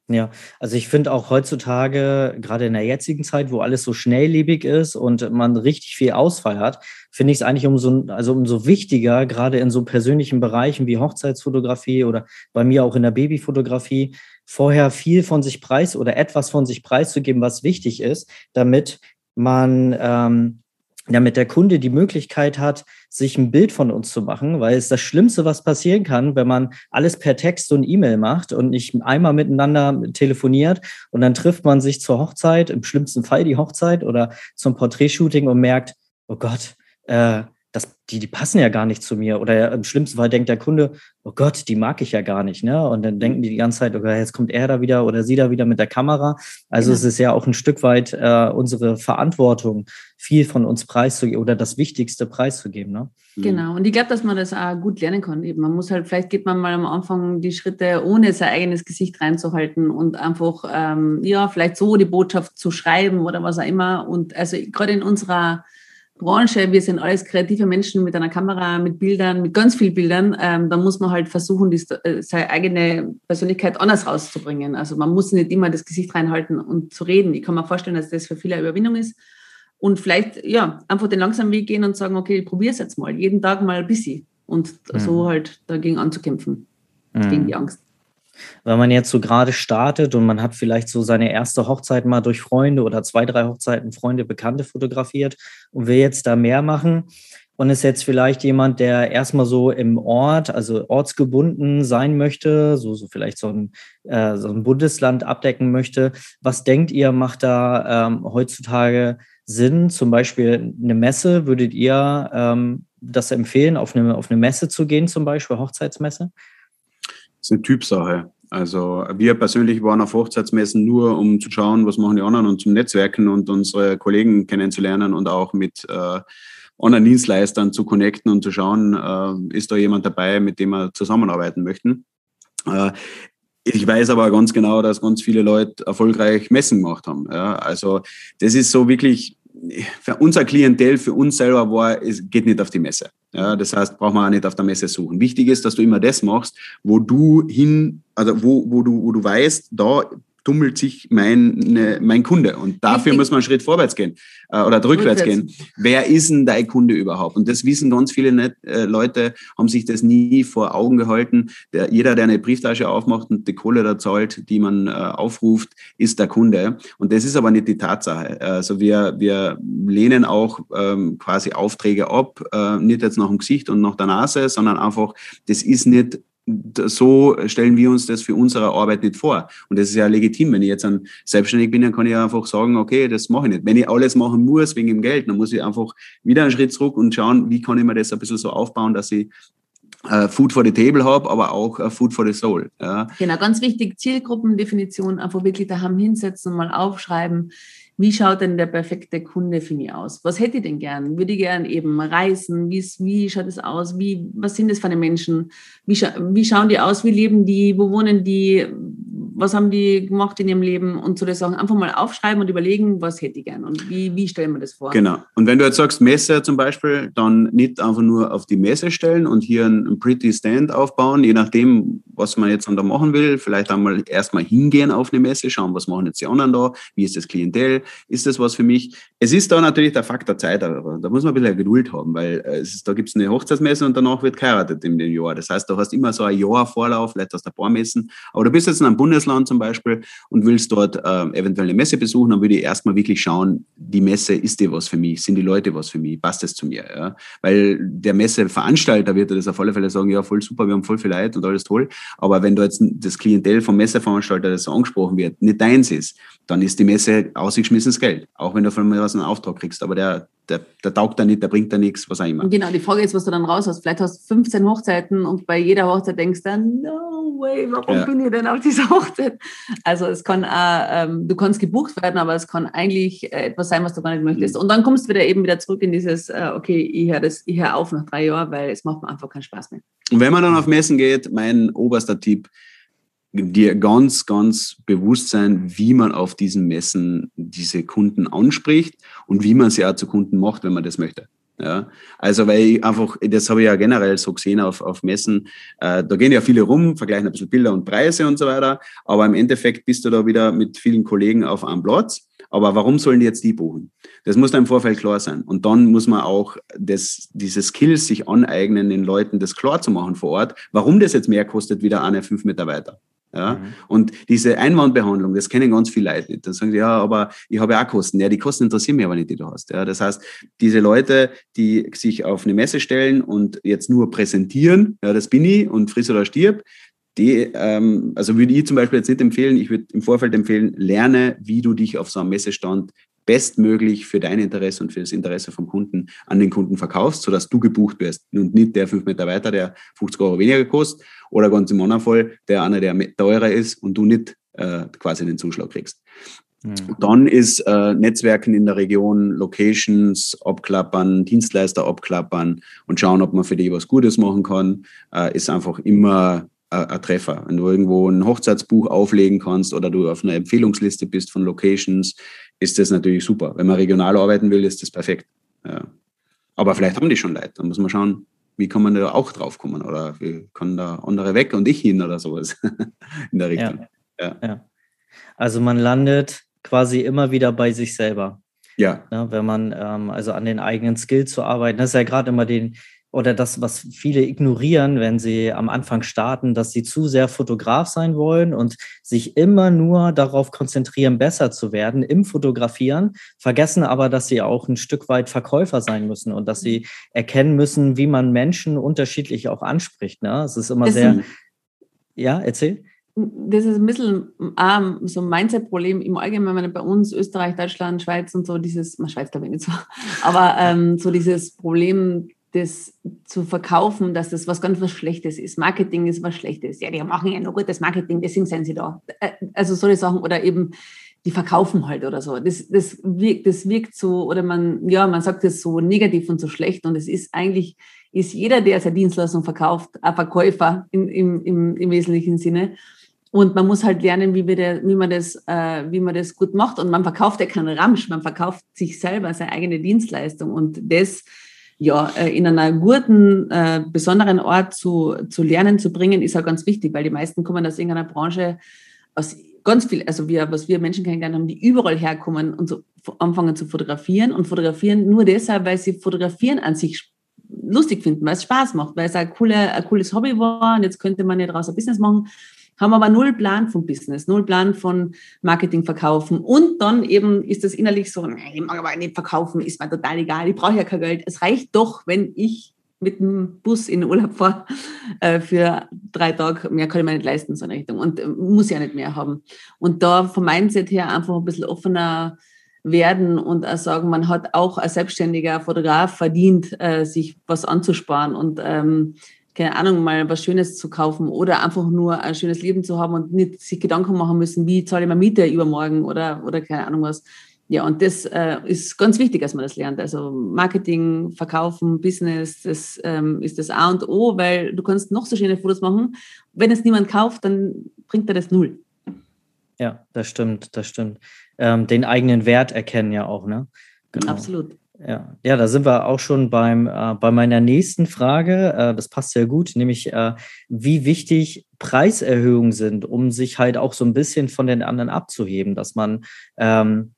Ja, also ich finde auch heutzutage, gerade in der jetzigen Zeit, wo alles so schnelllebig ist und man richtig viel Ausfall hat, finde ich es eigentlich umso, also umso wichtiger, gerade in so persönlichen Bereichen wie Hochzeitsfotografie oder bei mir auch in der Babyfotografie, vorher viel von sich preis oder etwas von sich preiszugeben, was wichtig ist, damit man ähm, damit der Kunde die Möglichkeit hat, sich ein Bild von uns zu machen, weil es das Schlimmste, was passieren kann, wenn man alles per Text und E-Mail macht und nicht einmal miteinander telefoniert und dann trifft man sich zur Hochzeit, im schlimmsten Fall die Hochzeit oder zum Porträtshooting und merkt, oh Gott, äh, das, die, die passen ja gar nicht zu mir. Oder im schlimmsten Fall denkt der Kunde, oh Gott, die mag ich ja gar nicht. Ne? Und dann denken die die ganze Zeit, okay, jetzt kommt er da wieder oder sie da wieder mit der Kamera. Also ja. es ist ja auch ein Stück weit äh, unsere Verantwortung, viel von uns preiszugeben oder das Wichtigste preiszugeben. Ne? Genau. Und ich glaube, dass man das auch gut lernen kann. Eben. Man muss halt, vielleicht geht man mal am Anfang die Schritte, ohne sein eigenes Gesicht reinzuhalten und einfach, ähm, ja, vielleicht so die Botschaft zu schreiben oder was auch immer. Und also gerade in unserer Branche, wir sind alles kreative Menschen mit einer Kamera, mit Bildern, mit ganz vielen Bildern, ähm, da muss man halt versuchen, die, äh, seine eigene Persönlichkeit anders rauszubringen. Also man muss nicht immer das Gesicht reinhalten und zu reden. Ich kann mir vorstellen, dass das für viele eine Überwindung ist. Und vielleicht, ja, einfach den langsamen Weg gehen und sagen, okay, ich probiere es jetzt mal, jeden Tag mal ein bisschen. Und mhm. so halt dagegen anzukämpfen, mhm. gegen die Angst. Wenn man jetzt so gerade startet und man hat vielleicht so seine erste Hochzeit mal durch Freunde oder zwei, drei Hochzeiten Freunde, Bekannte fotografiert und will jetzt da mehr machen und ist jetzt vielleicht jemand, der erstmal so im Ort, also ortsgebunden sein möchte, so, so vielleicht so ein, äh, so ein Bundesland abdecken möchte. Was denkt ihr, macht da ähm, heutzutage Sinn? Zum Beispiel eine Messe, würdet ihr ähm, das empfehlen, auf eine, auf eine Messe zu gehen, zum Beispiel Hochzeitsmesse? Ist eine Typsache. Also wir persönlich waren auf Hochzeitsmessen nur, um zu schauen, was machen die anderen und zum Netzwerken und unsere Kollegen kennenzulernen und auch mit äh, Online-Dienstleistern zu connecten und zu schauen, äh, ist da jemand dabei, mit dem wir zusammenarbeiten möchten. Äh, ich weiß aber ganz genau, dass ganz viele Leute erfolgreich Messen gemacht haben. Ja, also das ist so wirklich für unser Klientel, für uns selber war, es geht nicht auf die Messe. Ja, das heißt, braucht man auch nicht auf der Messe suchen. Wichtig ist, dass du immer das machst, wo du hin, also wo, wo du, wo du weißt, da tummelt sich mein, ne, mein Kunde. Und dafür Richtig. muss man einen Schritt vorwärts gehen äh, oder rückwärts, rückwärts, gehen. Wer ist denn dein Kunde überhaupt? Und das wissen ganz viele nicht, äh, Leute, haben sich das nie vor Augen gehalten. Der, jeder, der eine Brieftasche aufmacht und die Kohle da zahlt, die man äh, aufruft, ist der Kunde. Und das ist aber nicht die Tatsache. Also wir, wir lehnen auch ähm, quasi Aufträge ab, äh, nicht jetzt nach dem Gesicht und nach der Nase, sondern einfach, das ist nicht so stellen wir uns das für unsere Arbeit nicht vor. Und das ist ja legitim. Wenn ich jetzt ein selbstständig bin, dann kann ich einfach sagen, okay, das mache ich nicht. Wenn ich alles machen muss wegen dem Geld, dann muss ich einfach wieder einen Schritt zurück und schauen, wie kann ich mir das ein bisschen so aufbauen, dass ich Food for the Table habe, aber auch äh, Food for the Soul. Ja. Genau, ganz wichtig, Zielgruppendefinition, einfach wirklich daheim hinsetzen und mal aufschreiben, wie schaut denn der perfekte Kunde für mich aus? Was hätte ich denn gern? Würde ich gern eben reisen? Wie, wie schaut es aus? Wie, was sind das für eine Menschen? Wie, scha wie schauen die aus? Wie leben die? Wo wohnen die? Was haben die gemacht in ihrem Leben und so das Sachen einfach mal aufschreiben und überlegen, was hätte ich gern und wie, wie stellen wir das vor. Genau. Und wenn du jetzt sagst Messe zum Beispiel, dann nicht einfach nur auf die Messe stellen und hier ein Pretty Stand aufbauen, je nachdem, was man jetzt dann da machen will. Vielleicht einmal erstmal hingehen auf eine Messe, schauen, was machen jetzt die anderen da, wie ist das Klientel, ist das was für mich? Es ist da natürlich der Faktor Zeit, aber da muss man ein bisschen Geduld haben, weil äh, ist, da gibt es eine Hochzeitsmesse und danach wird geheiratet in dem Jahr. Das heißt, du hast immer so ein Jahr Vorlauf, vielleicht hast du ein paar Messen, aber du bist jetzt in einem Bundes Bundesland zum Beispiel und willst dort äh, eventuell eine Messe besuchen, dann würde ich erstmal wirklich schauen, die Messe, ist die was für mich? Sind die Leute was für mich? Passt das zu mir? Ja? Weil der Messeveranstalter wird das auf alle Fälle sagen, ja, voll super, wir haben voll viel Leid und alles toll. Aber wenn du jetzt das Klientel vom Messeveranstalter, das so angesprochen wird, nicht deins ist, dann ist die Messe ausgeschmissenes Geld. Auch wenn du von mir aus einen Auftrag kriegst. Aber der, der, der taugt da nicht, der bringt da nichts, was auch immer. Genau, die Frage ist, was du dann raus hast. Vielleicht hast du 15 Hochzeiten und bei jeder Hochzeit denkst du dann, no way, warum ja. bin ich denn auf dieser Hochzeit? Also es kann auch, ähm, du kannst gebucht werden, aber es kann eigentlich äh, etwas sein, was du gar nicht möchtest. Mhm. Und dann kommst du wieder eben wieder zurück in dieses, äh, okay, ich höre hör auf nach drei Jahren, weil es macht mir einfach keinen Spaß mehr. Und wenn man dann auf Messen geht, mein oberster Tipp, dir ganz, ganz bewusst sein, wie man auf diesen Messen diese Kunden anspricht und wie man sie auch zu Kunden macht, wenn man das möchte. Ja, also weil ich einfach, das habe ich ja generell so gesehen auf, auf Messen, äh, da gehen ja viele rum, vergleichen ein bisschen Bilder und Preise und so weiter, aber im Endeffekt bist du da wieder mit vielen Kollegen auf einem Platz. Aber warum sollen die jetzt die buchen? Das muss da im Vorfeld klar sein. Und dann muss man auch das, diese Skills sich aneignen, den Leuten das klar zu machen vor Ort, warum das jetzt mehr kostet wie der eine fünf Mitarbeiter. Ja? Mhm. Und diese Einwandbehandlung, das kennen ganz viele Leute nicht. Dann sagen sie, ja, aber ich habe auch Kosten. Ja, die Kosten interessieren mich aber nicht, die du hast. Ja? Das heißt, diese Leute, die sich auf eine Messe stellen und jetzt nur präsentieren, ja, das bin ich und friss oder stirb, die, ähm, also würde ich zum Beispiel jetzt nicht empfehlen, ich würde im Vorfeld empfehlen, lerne, wie du dich auf so einem Messestand bestmöglich für dein Interesse und für das Interesse vom Kunden an den Kunden verkaufst, sodass du gebucht wirst und nicht der fünf Meter weiter, der 50 Euro weniger kostet oder ganz im Monatfall der einer, der teurer ist und du nicht äh, quasi den Zuschlag kriegst. Mhm. Dann ist äh, Netzwerken in der Region, Locations abklappern, Dienstleister abklappern und schauen, ob man für die was Gutes machen kann, äh, ist einfach immer ein Treffer. Wenn du irgendwo ein Hochzeitsbuch auflegen kannst oder du auf einer Empfehlungsliste bist von Locations, ist das natürlich super. Wenn man regional arbeiten will, ist das perfekt. Ja. Aber vielleicht haben die schon Leute. Dann muss man schauen, wie kann man da auch drauf kommen oder wie kann da andere weg und ich hin oder sowas in der Richtung. Ja. Ja. Also man landet quasi immer wieder bei sich selber. Ja. ja wenn man ähm, also an den eigenen Skills zu arbeiten, das ist ja gerade immer den, oder das, was viele ignorieren, wenn sie am Anfang starten, dass sie zu sehr Fotograf sein wollen und sich immer nur darauf konzentrieren, besser zu werden im Fotografieren, vergessen aber, dass sie auch ein Stück weit Verkäufer sein müssen und dass sie erkennen müssen, wie man Menschen unterschiedlich auch anspricht. Ne? Es ist immer das sehr. Ja, erzähl das ist ein bisschen ähm, so ein Mindset-Problem im Allgemeinen bei uns, Österreich, Deutschland, Schweiz und so, dieses, Schweiz glaube ich nicht so, aber ähm, so dieses Problem, das zu verkaufen, dass das was ganz was Schlechtes ist. Marketing ist was Schlechtes. Ja, die machen ja nur gutes Marketing, deswegen sind sie da. Äh, also solche Sachen oder eben die verkaufen halt oder so. Das, das, wirkt, das wirkt so, oder man, ja, man sagt das so negativ und so schlecht. Und es ist eigentlich, ist jeder, der seine Dienstleistung verkauft, ein Verkäufer in, im, im, im wesentlichen Sinne. Und man muss halt lernen, wie, der, wie, man das, äh, wie man das gut macht. Und man verkauft ja keinen Ramsch, man verkauft sich selber, seine eigene Dienstleistung. Und das ja, äh, in einer guten, äh, besonderen Ort zu, zu lernen, zu bringen, ist auch ganz wichtig, weil die meisten kommen aus irgendeiner Branche, aus ganz viel, also wir, was wir Menschen kennengelernt haben, die überall herkommen und so anfangen zu fotografieren und fotografieren nur deshalb, weil sie fotografieren an sich lustig finden, weil es Spaß macht, weil es ein, coole, ein cooles Hobby war und jetzt könnte man ja daraus ein Business machen haben aber null Plan vom Business, null Plan von Marketing verkaufen. Und dann eben ist das innerlich so, nein, ich mag aber nicht verkaufen, ist mir total egal, ich brauche ja kein Geld. Es reicht doch, wenn ich mit dem Bus in den Urlaub fahre äh, für drei Tage. Mehr kann ich mir nicht leisten, so eine Richtung. Und äh, muss ja nicht mehr haben. Und da vom Mindset her einfach ein bisschen offener werden und auch sagen, man hat auch als selbstständiger Fotograf verdient, äh, sich was anzusparen und ähm, keine Ahnung, mal was Schönes zu kaufen oder einfach nur ein schönes Leben zu haben und nicht sich Gedanken machen müssen, wie zahle ich mir Miete übermorgen oder, oder keine Ahnung was. Ja, und das äh, ist ganz wichtig, dass man das lernt. Also Marketing, Verkaufen, Business, das ähm, ist das A und O, weil du kannst noch so schöne Fotos machen. Wenn es niemand kauft, dann bringt er das null. Ja, das stimmt, das stimmt. Ähm, den eigenen Wert erkennen ja auch, ne? Genau. Absolut. Ja, ja, da sind wir auch schon beim, äh, bei meiner nächsten Frage. Äh, das passt sehr gut, nämlich äh, wie wichtig Preiserhöhungen sind, um sich halt auch so ein bisschen von den anderen abzuheben, dass man, ähm,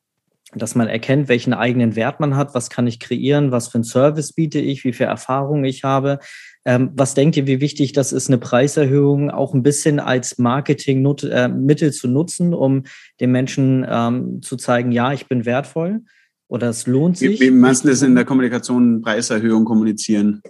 dass man erkennt, welchen eigenen Wert man hat, was kann ich kreieren, was für einen Service biete ich, wie viel Erfahrung ich habe. Ähm, was denkt ihr, wie wichtig das ist, eine Preiserhöhung auch ein bisschen als Marketingmittel äh, zu nutzen, um den Menschen ähm, zu zeigen, ja, ich bin wertvoll? Oder es lohnt sich? Wie, wie meinst du das in der Kommunikation, Preiserhöhung kommunizieren?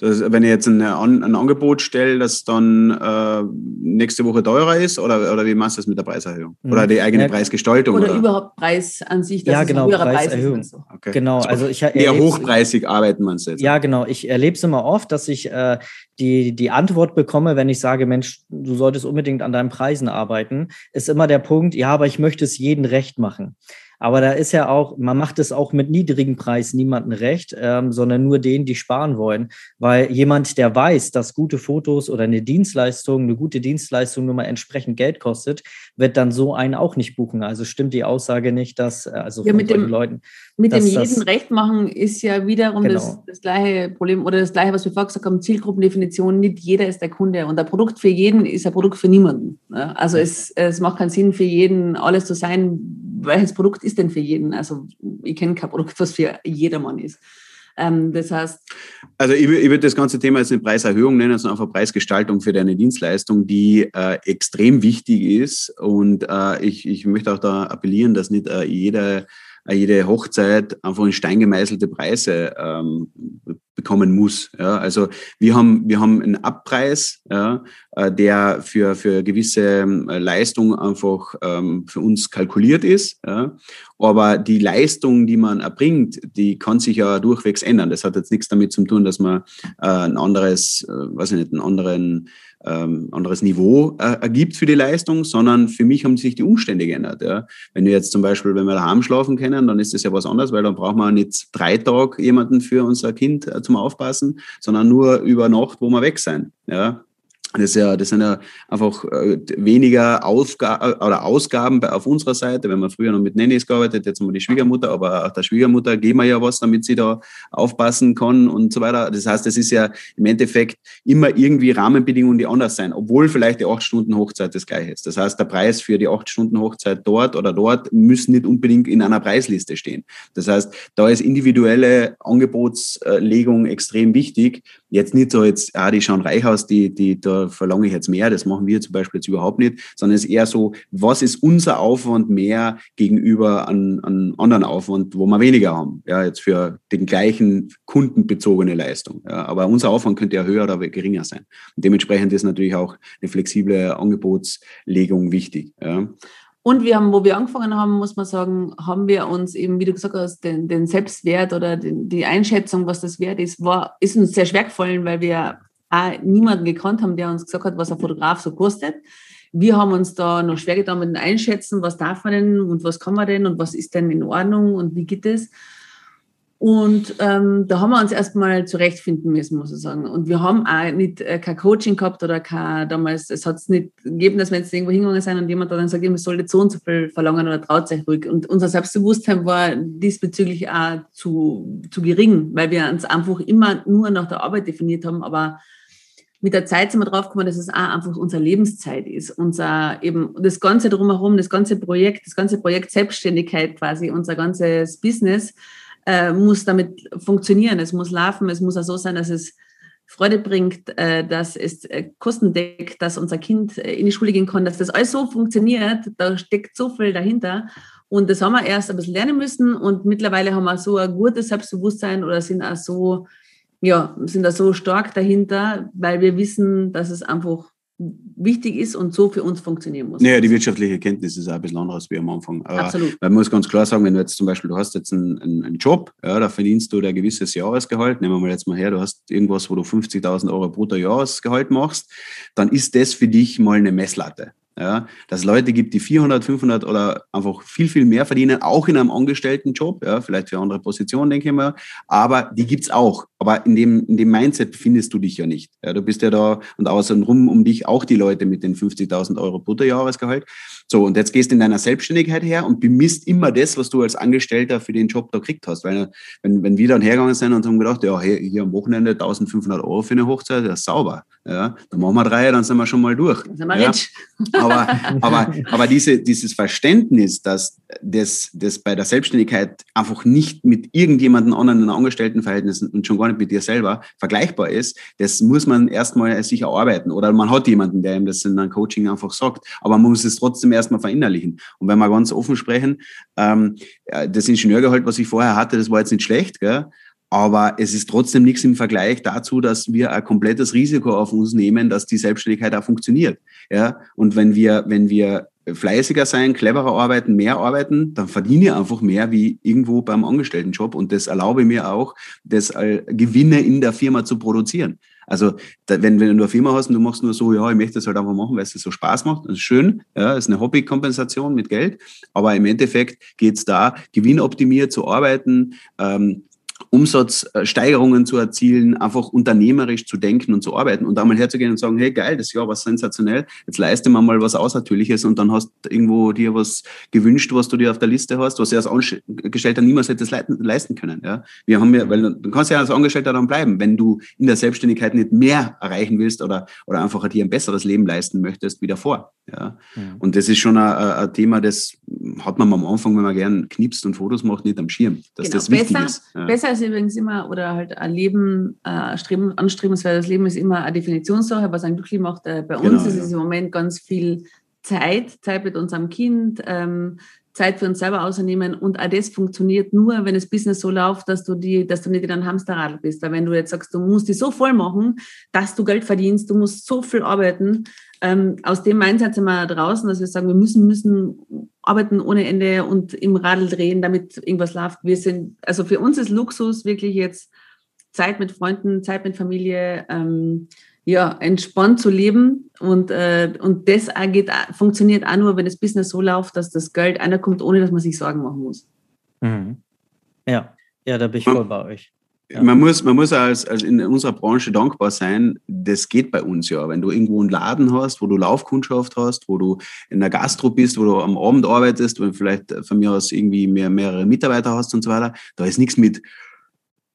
Das, wenn ihr jetzt eine, ein Angebot stellt, das dann äh, nächste Woche teurer ist, oder, oder wie machst du das mit der Preiserhöhung? Mhm. Oder die eigene ja, Preisgestaltung? Oder, oder, überhaupt Preis an sich, dass ja, genau, es ein Preiserhöhung. Preis ist. Okay. Genau, also ich eher hochpreisig arbeiten man jetzt. Ja, genau. Ich erlebe es immer oft, dass ich äh, die, die Antwort bekomme, wenn ich sage, Mensch, du solltest unbedingt an deinen Preisen arbeiten, ist immer der Punkt, ja, aber ich möchte es jedem recht machen. Aber da ist ja auch, man macht es auch mit niedrigen Preis niemandem recht, ähm, sondern nur denen, die sparen wollen. Weil jemand, der weiß, dass gute Fotos oder eine Dienstleistung, eine gute Dienstleistung nur mal entsprechend Geld kostet, wird dann so einen auch nicht buchen. Also stimmt die Aussage nicht, dass, äh, also ja, mit dem, Leuten. Mit dem jeden Recht machen ist ja wiederum genau. das, das gleiche Problem oder das gleiche, was wir vorher gesagt haben, Zielgruppendefinition. Nicht jeder ist der Kunde und ein Produkt für jeden ist ein Produkt für niemanden. Also es, es macht keinen Sinn für jeden alles zu sein. Welches Produkt ist denn für jeden? Also ich kenne kein Produkt, was für jedermann ist. Ähm, das heißt. Also ich, ich würde das ganze Thema jetzt eine Preiserhöhung nennen, sondern einfach Preisgestaltung für deine Dienstleistung, die äh, extrem wichtig ist. Und äh, ich, ich möchte auch da appellieren, dass nicht äh, jeder jede Hochzeit einfach in Stein gemeißelte Preise ähm, bekommen muss. Ja, also wir haben, wir haben einen Abpreis, ja, äh, der für, für gewisse ähm, Leistungen einfach ähm, für uns kalkuliert ist. Ja. Aber die Leistung, die man erbringt, die kann sich ja durchwegs ändern. Das hat jetzt nichts damit zu tun, dass man äh, ein anderes, äh, weiß ich nicht, einen anderen ähm, anderes Niveau äh, ergibt für die Leistung, sondern für mich haben sich die Umstände geändert. Ja. Wenn wir jetzt zum Beispiel, wenn wir daheim schlafen können, dann ist das ja was anderes, weil dann brauchen wir nicht drei Tage jemanden für unser Kind äh, zum Aufpassen, sondern nur über Nacht, wo wir weg sein. Ja. Das, ja, das sind ja einfach äh, weniger Ausgaben oder Ausgaben auf unserer Seite. Wenn man früher noch mit Nannies gearbeitet, jetzt haben wir die Schwiegermutter, aber auch der Schwiegermutter geben wir ja was, damit sie da aufpassen kann und so weiter. Das heißt, das ist ja im Endeffekt immer irgendwie Rahmenbedingungen, die anders sein, obwohl vielleicht die acht Stunden Hochzeit das gleiche ist. Das heißt, der Preis für die acht Stunden Hochzeit dort oder dort müssen nicht unbedingt in einer Preisliste stehen. Das heißt, da ist individuelle Angebotslegung extrem wichtig. Jetzt nicht so jetzt, ah, die schauen reich aus, die, die da verlange ich jetzt mehr, das machen wir zum Beispiel jetzt überhaupt nicht, sondern es ist eher so, was ist unser Aufwand mehr gegenüber an anderen Aufwand, wo wir weniger haben, ja, jetzt für den gleichen kundenbezogene Leistung. Ja, aber unser Aufwand könnte ja höher oder geringer sein. Und dementsprechend ist natürlich auch eine flexible Angebotslegung wichtig. Ja. Und wir haben, wo wir angefangen haben, muss man sagen, haben wir uns eben, wie du gesagt hast, den, den Selbstwert oder den, die Einschätzung, was das wert ist, war, ist uns sehr schwer gefallen, weil wir auch niemanden gekannt haben, der uns gesagt hat, was ein Fotograf so kostet. Wir haben uns da noch schwer getan mit dem Einschätzen, was darf man denn und was kann man denn und was ist denn in Ordnung und wie geht es. Und ähm, da haben wir uns erstmal zurechtfinden müssen, muss ich sagen. Und wir haben auch nicht äh, kein Coaching gehabt oder kein, damals, es hat es nicht gegeben, dass wir jetzt irgendwo hingegangen sind und jemand dann sagt, ihr soll jetzt so und so viel verlangen oder traut sich ruhig. Und unser Selbstbewusstsein war diesbezüglich auch zu, zu gering, weil wir uns einfach immer nur nach der Arbeit definiert haben, aber mit der Zeit sind wir draufgekommen, dass es auch einfach unsere Lebenszeit ist. Unser eben das Ganze drumherum, das ganze Projekt, das ganze Projekt Selbstständigkeit quasi, unser ganzes Business äh, muss damit funktionieren. Es muss laufen, es muss auch so sein, dass es Freude bringt, äh, dass es äh, Kosten deckt, dass unser Kind äh, in die Schule gehen kann, dass das alles so funktioniert. Da steckt so viel dahinter. Und das haben wir erst ein bisschen lernen müssen und mittlerweile haben wir so ein gutes Selbstbewusstsein oder sind auch so ja, sind da so stark dahinter, weil wir wissen, dass es einfach wichtig ist und so für uns funktionieren muss. Naja, die wirtschaftliche Kenntnis ist auch ein bisschen anders wie am Anfang. Aber Absolut. Man muss ganz klar sagen, wenn du jetzt zum Beispiel, du hast jetzt einen, einen, einen Job, ja, da verdienst du ein gewisses Jahresgehalt, nehmen wir mal jetzt mal her, du hast irgendwas, wo du 50.000 Euro brutto Jahresgehalt machst, dann ist das für dich mal eine Messlatte. Ja, dass es Leute gibt, die 400, 500 oder einfach viel, viel mehr verdienen, auch in einem Angestelltenjob, ja, vielleicht für andere Positionen, denke ich mal, aber die gibt's auch. Aber in dem, in dem Mindset befindest du dich ja nicht. Ja, du bist ja da und außenrum um dich auch die Leute mit den 50.000 Euro Bruttojahresgehalt. So, und jetzt gehst du in deiner Selbstständigkeit her und bemisst immer das, was du als Angestellter für den Job da gekriegt hast. Weil, wenn, wenn wir dann hergegangen sind und haben gedacht, ja, hier, hier am Wochenende 1500 Euro für eine Hochzeit, das ist sauber. Ja, dann machen wir drei, dann sind wir schon mal durch. Dann sind wir ja. Aber, aber, aber diese, dieses Verständnis, dass das, das bei der Selbstständigkeit einfach nicht mit irgendjemandem anderen in Angestelltenverhältnissen und schon gar nicht mit dir selber vergleichbar ist, das muss man erstmal sich erarbeiten. Oder man hat jemanden, der ihm das in einem Coaching einfach sagt. Aber man muss es trotzdem erstmal verinnerlichen. Und wenn wir ganz offen sprechen, ähm, das Ingenieurgehalt, was ich vorher hatte, das war jetzt nicht schlecht, gell? Aber es ist trotzdem nichts im Vergleich dazu, dass wir ein komplettes Risiko auf uns nehmen, dass die Selbstständigkeit auch funktioniert. Ja, und wenn wir, wenn wir fleißiger sein, cleverer arbeiten, mehr arbeiten, dann verdiene ich einfach mehr wie irgendwo beim Angestelltenjob und das erlaube mir auch, das Gewinne in der Firma zu produzieren. Also wenn, wenn du eine Firma hast und du machst nur so, ja, ich möchte das halt einfach machen, weil es so Spaß macht, das ist schön, ja, das ist eine Hobbykompensation mit Geld, aber im Endeffekt geht es da, gewinnoptimiert zu arbeiten, ähm, Umsatzsteigerungen zu erzielen, einfach unternehmerisch zu denken und zu arbeiten und da mal herzugehen und sagen, hey geil, das Jahr war sensationell, jetzt leiste mal mal was Außertürliches und dann hast du irgendwo dir was gewünscht, was du dir auf der Liste hast, was du als Angestellter niemals hättest leisten können. Ja? Wir haben ja, weil du kannst ja als Angestellter dann bleiben, wenn du in der Selbstständigkeit nicht mehr erreichen willst oder, oder einfach dir ein besseres Leben leisten möchtest wie davor. Ja? ja. Und das ist schon ein, ein, Thema, das hat man am Anfang, wenn man gern knipst und Fotos macht, nicht am Schirm, dass genau. das wichtig besser, ist. Ja. Besser ist übrigens immer, oder halt ein Leben, äh, streben, anstrebenswertes Leben ist immer eine Definitionssache, was einen glücklich macht. Äh, bei uns genau, ist ja. es im Moment ganz viel Zeit, Zeit mit unserem Kind, ähm, Zeit für uns selber ausnehmen und auch das funktioniert nur, wenn das Business so läuft, dass du die, dass du nicht in einem Hamsterrad bist. Weil wenn du jetzt sagst, du musst die so voll machen, dass du Geld verdienst, du musst so viel arbeiten, ähm, aus dem Mindset sind wir draußen, dass wir sagen, wir müssen, müssen arbeiten ohne Ende und im Radl drehen, damit irgendwas läuft. Wir sind, also für uns ist Luxus wirklich jetzt Zeit mit Freunden, Zeit mit Familie, ähm, ja, entspannt zu leben. Und, äh, und das geht, funktioniert auch nur, wenn das Business so läuft, dass das Geld einer kommt, ohne dass man sich Sorgen machen muss. Mhm. Ja, ja, da bin ich voll bei euch. Ja. Man muss, man muss als, als in unserer Branche dankbar sein. Das geht bei uns ja. Wenn du irgendwo einen Laden hast, wo du Laufkundschaft hast, wo du in der Gastro bist, wo du am Abend arbeitest, wo du vielleicht von mir aus irgendwie mehr, mehrere Mitarbeiter hast und so weiter, da ist nichts mit,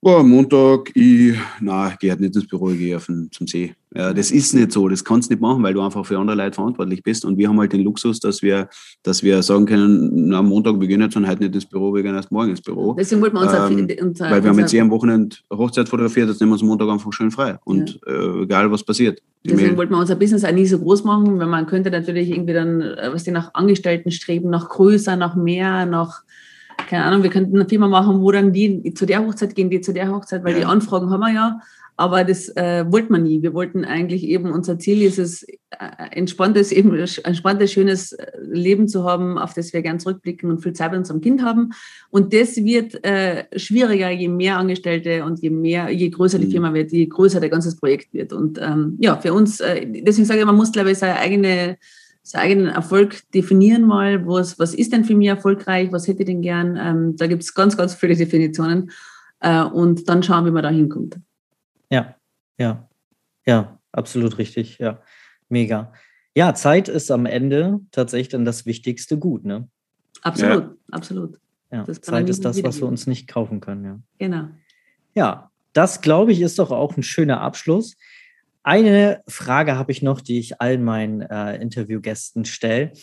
oh, Montag, ich, na, gehe halt nicht ins Büro, ich gehe auf den, zum See. Ja, das ist nicht so, das kannst du nicht machen, weil du einfach für andere Leute verantwortlich bist. Und wir haben halt den Luxus, dass wir, dass wir sagen können, na, am Montag, wir gehen jetzt dann heute nicht ins Büro, wir gehen erst morgen ins Büro. Deswegen wollten wir uns ähm, unser, Weil wir haben jetzt eh am Wochenende Hochzeit fotografiert, jetzt nehmen wir uns Montag einfach schön frei. Und ja. äh, egal, was passiert. Deswegen Mail. wollten wir unser Business auch nie so groß machen, weil man könnte natürlich irgendwie dann, äh, was die nach Angestellten streben, nach größer, nach mehr, nach keine Ahnung, wir könnten eine Firma machen, wo dann die zu der Hochzeit gehen, die zu der Hochzeit, weil ja. die Anfragen haben wir ja. Aber das äh, wollten wir nie. Wir wollten eigentlich eben, unser Ziel ist es, äh, entspanntes, eben entspanntes, schönes äh, Leben zu haben, auf das wir gern zurückblicken und viel Zeit mit unserem Kind haben. Und das wird äh, schwieriger, je mehr Angestellte und je mehr, je größer die mhm. Firma wird, je größer der ganze Projekt wird. Und ähm, ja, für uns, äh, deswegen sage ich, man muss, glaube ich, seine eigene seinen eigenen Erfolg definieren mal, was, was ist denn für mich erfolgreich, was hätte ich denn gern. Ähm, da gibt es ganz, ganz viele Definitionen äh, und dann schauen, wie man da hinkommt. Ja, ja, ja, absolut richtig, ja, mega. Ja, Zeit ist am Ende tatsächlich dann das wichtigste Gut, ne? Absolut, ja. absolut. Ja, Zeit ist das, was wir uns nicht kaufen können, ja. Genau. Ja, das glaube ich ist doch auch ein schöner Abschluss. Eine Frage habe ich noch, die ich allen meinen äh, Interviewgästen stelle.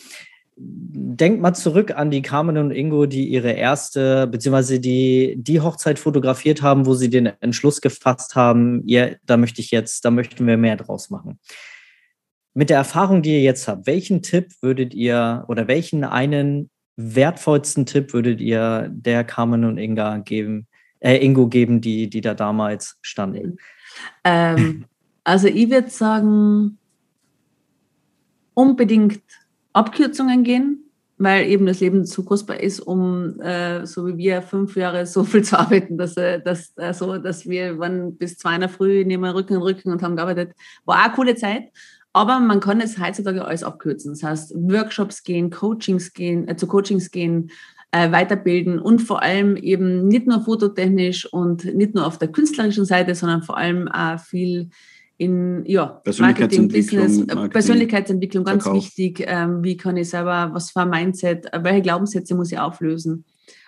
Denkt mal zurück an die Carmen und Ingo, die ihre erste, beziehungsweise die, die Hochzeit fotografiert haben, wo sie den Entschluss gefasst haben, ja, da möchte ich jetzt, da möchten wir mehr draus machen. Mit der Erfahrung, die ihr jetzt habt, welchen Tipp würdet ihr oder welchen einen wertvollsten Tipp würdet ihr der Carmen und Inga geben, äh, Ingo geben, die, die da damals standen? Ähm, also ich würde sagen, unbedingt Abkürzungen gehen, weil eben das Leben zu kostbar ist, um äh, so wie wir fünf Jahre so viel zu arbeiten, dass, äh, dass, äh, dass wir waren bis zwei in der Früh nehmen Rücken in Rücken und haben gearbeitet. War auch eine coole Zeit. Aber man kann es heutzutage alles abkürzen. Das heißt, Workshops gehen, Coachings gehen, äh, zu Coachings gehen, äh, weiterbilden und vor allem eben nicht nur fototechnisch und nicht nur auf der künstlerischen Seite, sondern vor allem auch viel in ja, Marketing, Business, äh, Marketing, Persönlichkeitsentwicklung, ganz Verkauf. wichtig. Ähm, wie kann ich selber, was für ein Mindset, welche Glaubenssätze muss ich auflösen?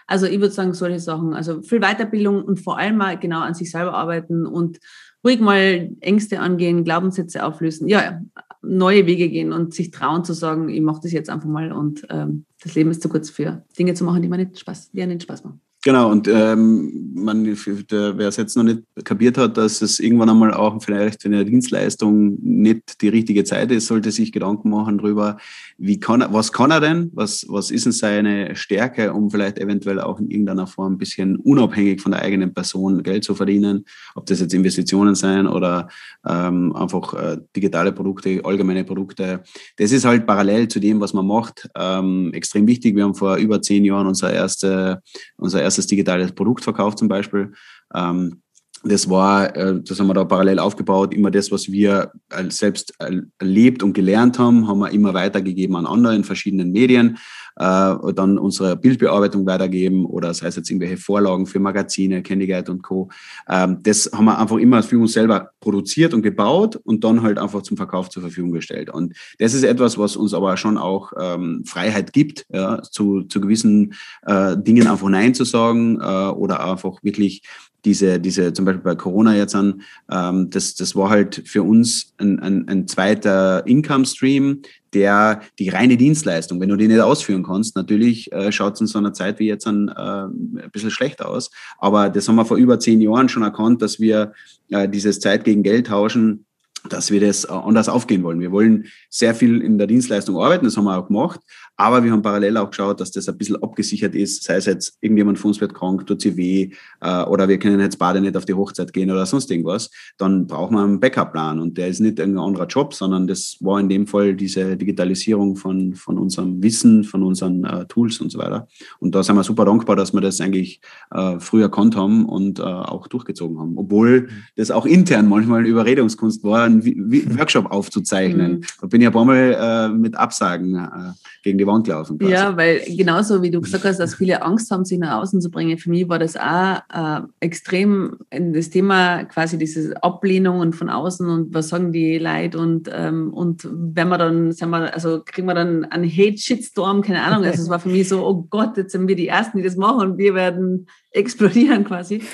Also ich würde sagen, solche Sachen. Also viel Weiterbildung und vor allem mal genau an sich selber arbeiten und ruhig mal Ängste angehen, Glaubenssätze auflösen, ja, neue Wege gehen und sich trauen zu sagen, ich mache das jetzt einfach mal und ähm, das Leben ist zu kurz für Dinge zu machen, die mir nicht Spaß, die nicht Spaß machen. Genau, und ähm, man, wer es jetzt noch nicht kapiert hat, dass es irgendwann einmal auch vielleicht für eine Dienstleistung nicht die richtige Zeit ist, sollte sich Gedanken machen darüber, wie kann er, was kann er denn, was, was ist denn seine Stärke, um vielleicht eventuell auch in irgendeiner Form ein bisschen unabhängig von der eigenen Person Geld zu verdienen, ob das jetzt Investitionen sein oder ähm, einfach äh, digitale Produkte, allgemeine Produkte. Das ist halt parallel zu dem, was man macht, ähm, extrem wichtig. Wir haben vor über zehn Jahren unser, erste, unser erstes digitales Produkt verkauft zum Beispiel. Ähm, das war, äh, das haben wir da parallel aufgebaut. Immer das, was wir selbst erlebt und gelernt haben, haben wir immer weitergegeben an andere in verschiedenen Medien. Äh, dann unsere Bildbearbeitung weitergeben oder sei es jetzt irgendwelche Vorlagen für Magazine, Candy Guide und Co. Ähm, das haben wir einfach immer für uns selber produziert und gebaut und dann halt einfach zum Verkauf zur Verfügung gestellt. Und das ist etwas, was uns aber schon auch ähm, Freiheit gibt, ja, zu, zu gewissen äh, Dingen einfach Nein zu sagen oder einfach wirklich diese, diese, zum Beispiel bei Corona jetzt an, ähm, das, das war halt für uns ein, ein, ein zweiter Income-Stream, der die reine Dienstleistung, wenn du die nicht ausführen kannst, natürlich äh, schaut es in so einer Zeit wie jetzt an äh, ein bisschen schlecht aus. Aber das haben wir vor über zehn Jahren schon erkannt, dass wir äh, dieses Zeit gegen Geld tauschen dass wir das anders aufgehen wollen. Wir wollen sehr viel in der Dienstleistung arbeiten, das haben wir auch gemacht, aber wir haben parallel auch geschaut, dass das ein bisschen abgesichert ist, sei es jetzt irgendjemand von uns wird krank, tut sie weh äh, oder wir können jetzt beide nicht auf die Hochzeit gehen oder sonst irgendwas, dann brauchen wir einen Backup-Plan und der ist nicht irgendein anderer Job, sondern das war in dem Fall diese Digitalisierung von, von unserem Wissen, von unseren äh, Tools und so weiter. Und da sind wir super dankbar, dass wir das eigentlich äh, früh erkannt haben und äh, auch durchgezogen haben, obwohl mhm. das auch intern manchmal Überredungskunst war, einen Workshop aufzuzeichnen. Mhm. Da bin ich ein paar Mal äh, mit Absagen äh, gegen die Wand laufen. Quasi. Ja, weil genauso wie du gesagt hast, dass viele Angst haben, sich nach außen zu bringen, für mich war das auch äh, extrem das Thema quasi diese Ablehnung und von außen und was sagen die Leute und, ähm, und wenn wir dann, sagen wir, also kriegen wir dann einen Hate-Shitstorm, keine Ahnung. Also es war für mich so, oh Gott, jetzt sind wir die Ersten, die das machen und wir werden explodieren quasi.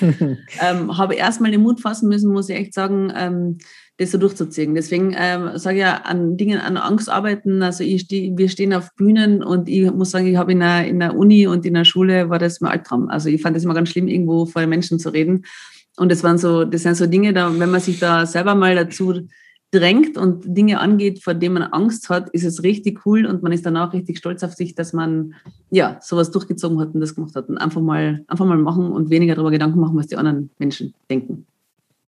ähm, habe erstmal den Mut fassen müssen, muss ich echt sagen, ähm, das so durchzuziehen. Deswegen ähm, sage ich ja, an Dingen, an Angst arbeiten. Also ich steh, wir stehen auf Bühnen und ich muss sagen, ich habe in der, in der Uni und in der Schule war das mein Albtraum. Also ich fand das immer ganz schlimm, irgendwo vor den Menschen zu reden. Und das waren so, das sind so Dinge, da, wenn man sich da selber mal dazu drängt und Dinge angeht, vor denen man Angst hat, ist es richtig cool und man ist danach richtig stolz auf sich, dass man ja sowas durchgezogen hat und das gemacht hat und einfach mal einfach mal machen und weniger darüber Gedanken machen, was die anderen Menschen denken.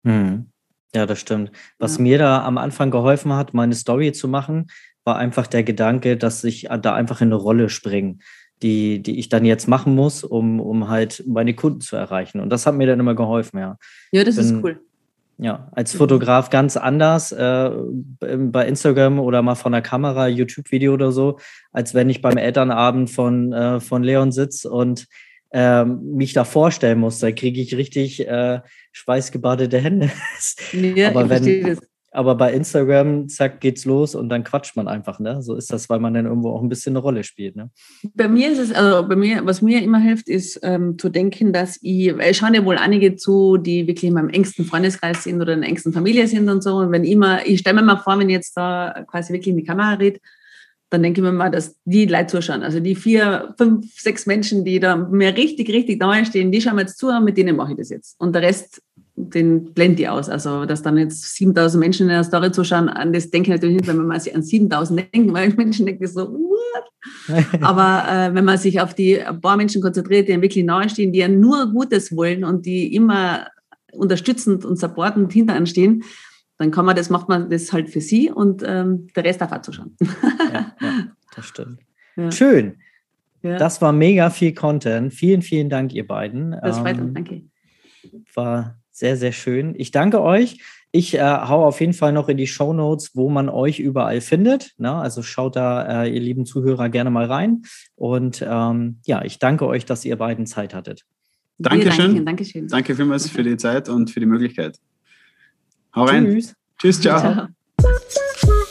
Mhm. Ja, das stimmt. Was ja. mir da am Anfang geholfen hat, meine Story zu machen, war einfach der Gedanke, dass ich da einfach in eine Rolle springe, die, die ich dann jetzt machen muss, um, um halt meine Kunden zu erreichen. Und das hat mir dann immer geholfen, ja. Ja, das Bin, ist cool. Ja, als Fotograf ganz anders äh, bei Instagram oder mal von der Kamera, YouTube-Video oder so, als wenn ich beim Elternabend von, äh, von Leon sitze und äh, mich da vorstellen muss. Da kriege ich richtig äh, schweißgebadete Hände. Ja, aber, wenn, aber bei Instagram, zack, geht's los und dann quatscht man einfach. Ne? So ist das, weil man dann irgendwo auch ein bisschen eine Rolle spielt. Ne? Bei mir ist es, also bei mir, was mir immer hilft, ist ähm, zu denken, dass ich, es schauen ja wohl einige zu, die wirklich in meinem engsten Freundeskreis sind oder in der engsten Familie sind und so. Und wenn immer, ich stelle mir mal vor, wenn ich jetzt da quasi wirklich in die Kamera rede, dann denke ich mir mal, dass die Leute zuschauen. Also die vier, fünf, sechs Menschen, die da mir richtig, richtig nahe stehen, die schauen mir jetzt zu, mit denen mache ich das jetzt. Und der Rest, den ich aus. Also, dass dann jetzt 7000 Menschen in der Story zuschauen, an das denke ich natürlich nicht, wenn man sich an 7000 denkt, weil Menschen denken so, what? Aber äh, wenn man sich auf die paar Menschen konzentriert, die einem wirklich nahe stehen, die ja nur Gutes wollen und die immer unterstützend und supportend hinter einem stehen, dann kann man das, macht man das halt für sie und ähm, der Rest darf auch zuschauen. ja, ja, das stimmt. Ja. Schön. Ja. Das war mega viel Content. Vielen, vielen Dank, ihr beiden. Das freut uns, ähm, danke. War sehr, sehr schön. Ich danke euch. Ich äh, hau auf jeden Fall noch in die Show Notes, wo man euch überall findet. Ne? also schaut da, äh, ihr lieben Zuhörer, gerne mal rein. Und ähm, ja, ich danke euch, dass ihr beiden Zeit hattet. Dankeschön. Dankeschön. Danke vielmals für die Zeit und für die Möglichkeit. Hau rein. Tschüss. Tschüss, ciao. ciao.